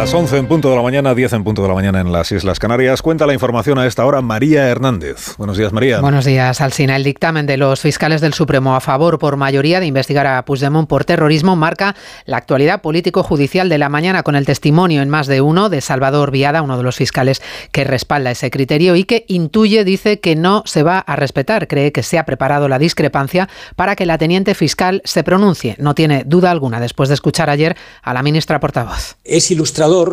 Las 11 en punto de la mañana, 10 en punto de la mañana en las Islas Canarias. Cuenta la información a esta hora María Hernández. Buenos días, María. Buenos días, Alsina. El dictamen de los fiscales del Supremo a favor por mayoría de investigar a Puigdemont por terrorismo marca la actualidad político-judicial de la mañana con el testimonio en más de uno de Salvador Viada, uno de los fiscales que respalda ese criterio y que intuye, dice, que no se va a respetar. Cree que se ha preparado la discrepancia para que la teniente fiscal se pronuncie. No tiene duda alguna después de escuchar ayer a la ministra portavoz. Es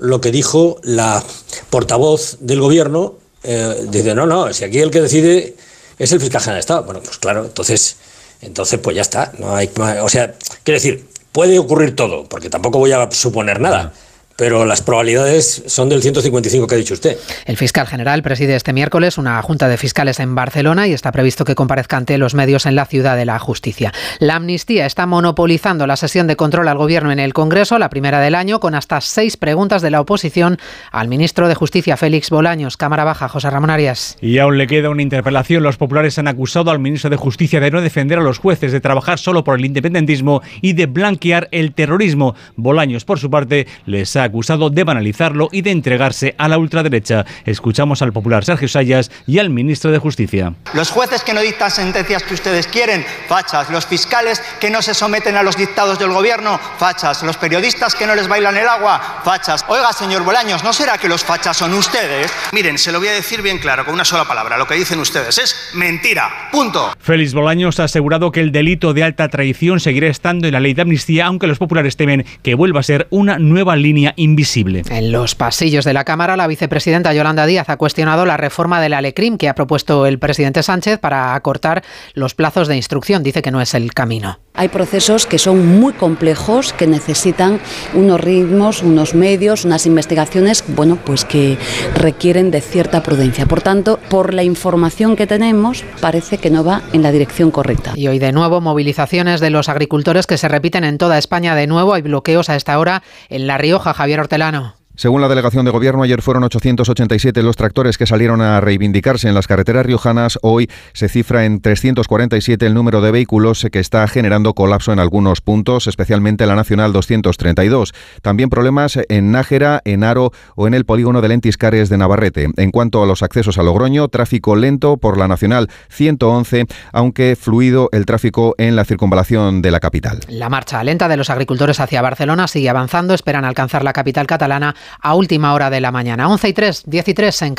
lo que dijo la portavoz del gobierno. Eh, dice, no, no, si aquí el que decide es el fiscal general de Estado. Bueno, pues claro, entonces, entonces pues ya está. No hay, o sea, quiero decir, puede ocurrir todo, porque tampoco voy a suponer nada pero las probabilidades son del 155 que ha dicho usted. El fiscal general preside este miércoles una junta de fiscales en Barcelona y está previsto que comparezca ante los medios en la ciudad de la justicia. La amnistía está monopolizando la sesión de control al gobierno en el Congreso, la primera del año, con hasta seis preguntas de la oposición al ministro de Justicia, Félix Bolaños. Cámara Baja, José Ramón Arias. Y aún le queda una interpelación. Los populares han acusado al ministro de Justicia de no defender a los jueces, de trabajar solo por el independentismo y de blanquear el terrorismo. Bolaños, por su parte, les ha acusado de banalizarlo y de entregarse a la ultraderecha. Escuchamos al popular Sergio Sayas y al ministro de Justicia. Los jueces que no dictan sentencias que ustedes quieren, fachas. Los fiscales que no se someten a los dictados del gobierno, fachas. Los periodistas que no les bailan el agua, fachas. Oiga, señor Bolaños, ¿no será que los fachas son ustedes? Miren, se lo voy a decir bien claro, con una sola palabra. Lo que dicen ustedes es mentira. Punto. Félix Bolaños ha asegurado que el delito de alta traición seguirá estando en la ley de amnistía, aunque los populares temen que vuelva a ser una nueva línea invisible. En los pasillos de la Cámara, la vicepresidenta Yolanda Díaz ha cuestionado la reforma del Alecrim que ha propuesto el presidente Sánchez para acortar los plazos de instrucción. Dice que no es el camino. Hay procesos que son muy complejos, que necesitan unos ritmos, unos medios, unas investigaciones, bueno, pues que requieren de cierta prudencia. Por tanto, por la información que tenemos, parece que no va en la dirección correcta. Y hoy de nuevo movilizaciones de los agricultores que se repiten en toda España. De nuevo hay bloqueos a esta hora en La Rioja. Javier Hortelano. Según la delegación de gobierno, ayer fueron 887 los tractores que salieron a reivindicarse en las carreteras riojanas. Hoy se cifra en 347 el número de vehículos que está generando colapso en algunos puntos, especialmente la Nacional 232. También problemas en Nájera, en Aro o en el polígono de Lentiscares de Navarrete. En cuanto a los accesos a Logroño, tráfico lento por la Nacional 111, aunque fluido el tráfico en la circunvalación de la capital. La marcha lenta de los agricultores hacia Barcelona sigue avanzando. Esperan alcanzar la capital catalana a última hora de la mañana. 11 y 3, 10 y 3 en